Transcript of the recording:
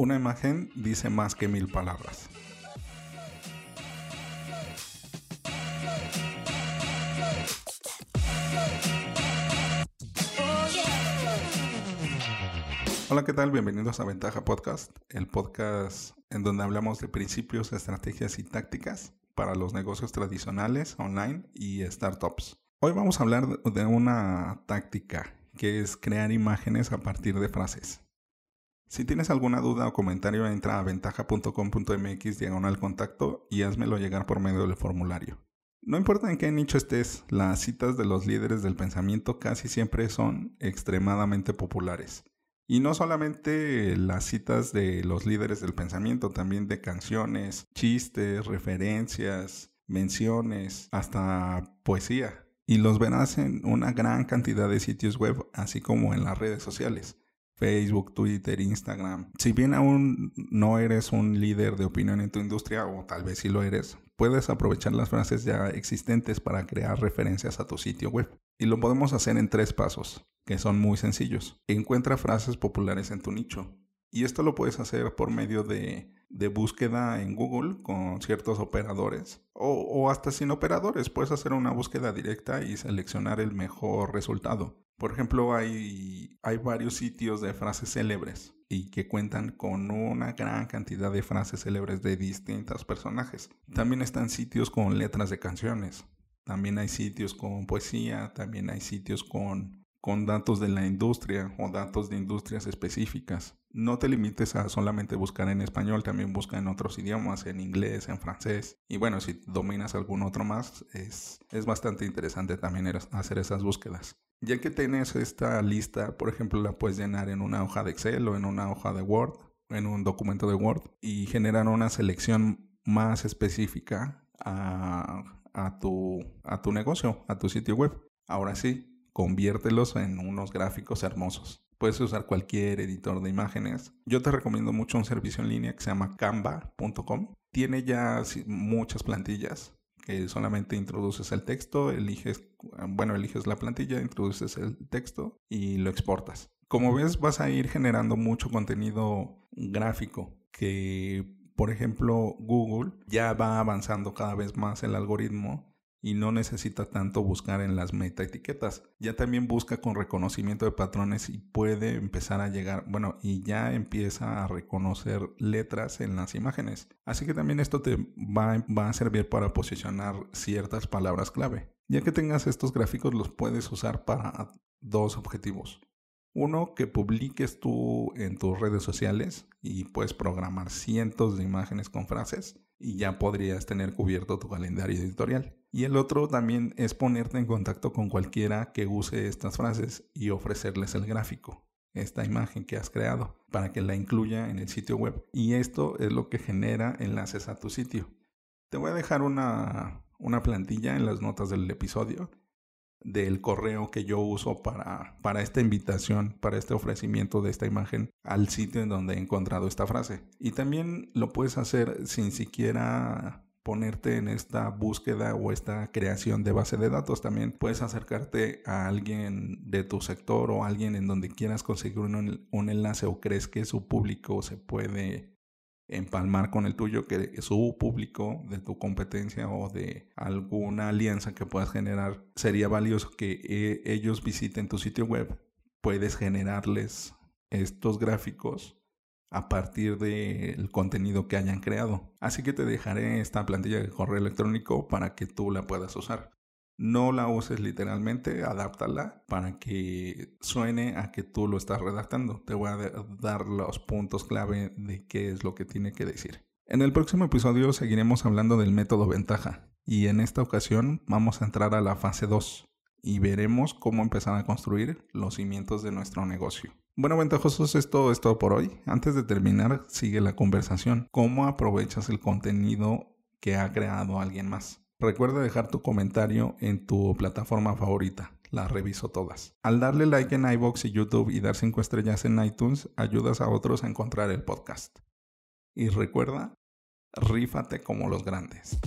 Una imagen dice más que mil palabras. Hola, ¿qué tal? Bienvenidos a Ventaja Podcast, el podcast en donde hablamos de principios, estrategias y tácticas para los negocios tradicionales, online y startups. Hoy vamos a hablar de una táctica que es crear imágenes a partir de frases. Si tienes alguna duda o comentario, entra a ventaja.com.mx diagonal contacto y házmelo llegar por medio del formulario. No importa en qué nicho estés, las citas de los líderes del pensamiento casi siempre son extremadamente populares. Y no solamente las citas de los líderes del pensamiento, también de canciones, chistes, referencias, menciones, hasta poesía. Y los verás en una gran cantidad de sitios web, así como en las redes sociales. Facebook, Twitter, Instagram. Si bien aún no eres un líder de opinión en tu industria, o tal vez sí lo eres, puedes aprovechar las frases ya existentes para crear referencias a tu sitio web. Y lo podemos hacer en tres pasos que son muy sencillos. Encuentra frases populares en tu nicho. Y esto lo puedes hacer por medio de, búsqueda en Google con ciertos operadores o, hasta sin operadores. Puedes hacer una búsqueda directa y seleccionar el mejor resultado. Por ejemplo, hay, hay varios sitios de frases célebres y que cuentan con una gran cantidad de frases célebres de distintos personajes. También están sitios con letras de canciones. También hay sitios con poesía, también hay sitios con con datos de la industria o datos de industrias específicas. No te limites a solamente buscar en español, también busca en otros idiomas, en inglés, en francés. Y bueno, si dominas algún otro más, es, es bastante interesante también hacer esas búsquedas. Ya que tienes esta lista, por ejemplo, la puedes llenar en una hoja de Excel o en una hoja de Word, en un documento de Word, y generar una selección más específica a, a, tu, a tu negocio, a tu sitio web. Ahora sí, conviértelos en unos gráficos hermosos. Puedes usar cualquier editor de imágenes. Yo te recomiendo mucho un servicio en línea que se llama canva.com. Tiene ya muchas plantillas que solamente introduces el texto, eliges, bueno, eliges la plantilla, introduces el texto y lo exportas. Como ves, vas a ir generando mucho contenido gráfico que, por ejemplo, Google ya va avanzando cada vez más el algoritmo y no necesita tanto buscar en las metaetiquetas. Ya también busca con reconocimiento de patrones y puede empezar a llegar, bueno, y ya empieza a reconocer letras en las imágenes. Así que también esto te va, va a servir para posicionar ciertas palabras clave. Ya que tengas estos gráficos los puedes usar para dos objetivos. Uno, que publiques tú en tus redes sociales y puedes programar cientos de imágenes con frases y ya podrías tener cubierto tu calendario editorial. Y el otro también es ponerte en contacto con cualquiera que use estas frases y ofrecerles el gráfico, esta imagen que has creado, para que la incluya en el sitio web. Y esto es lo que genera enlaces a tu sitio. Te voy a dejar una, una plantilla en las notas del episodio del correo que yo uso para, para esta invitación, para este ofrecimiento de esta imagen al sitio en donde he encontrado esta frase. Y también lo puedes hacer sin siquiera ponerte en esta búsqueda o esta creación de base de datos. También puedes acercarte a alguien de tu sector o alguien en donde quieras conseguir un, un enlace o crees que su público se puede empalmar con el tuyo, que su público de tu competencia o de alguna alianza que puedas generar, sería valioso que eh, ellos visiten tu sitio web. Puedes generarles estos gráficos a partir del contenido que hayan creado. Así que te dejaré esta plantilla de correo electrónico para que tú la puedas usar. No la uses literalmente, adáptala para que suene a que tú lo estás redactando. Te voy a dar los puntos clave de qué es lo que tiene que decir. En el próximo episodio seguiremos hablando del método ventaja y en esta ocasión vamos a entrar a la fase 2 y veremos cómo empezar a construir los cimientos de nuestro negocio. Bueno, ventajosos, esto es todo por hoy. Antes de terminar, sigue la conversación. ¿Cómo aprovechas el contenido que ha creado alguien más? Recuerda dejar tu comentario en tu plataforma favorita. Las reviso todas. Al darle like en iBox y YouTube y dar 5 estrellas en iTunes, ayudas a otros a encontrar el podcast. Y recuerda, rífate como los grandes.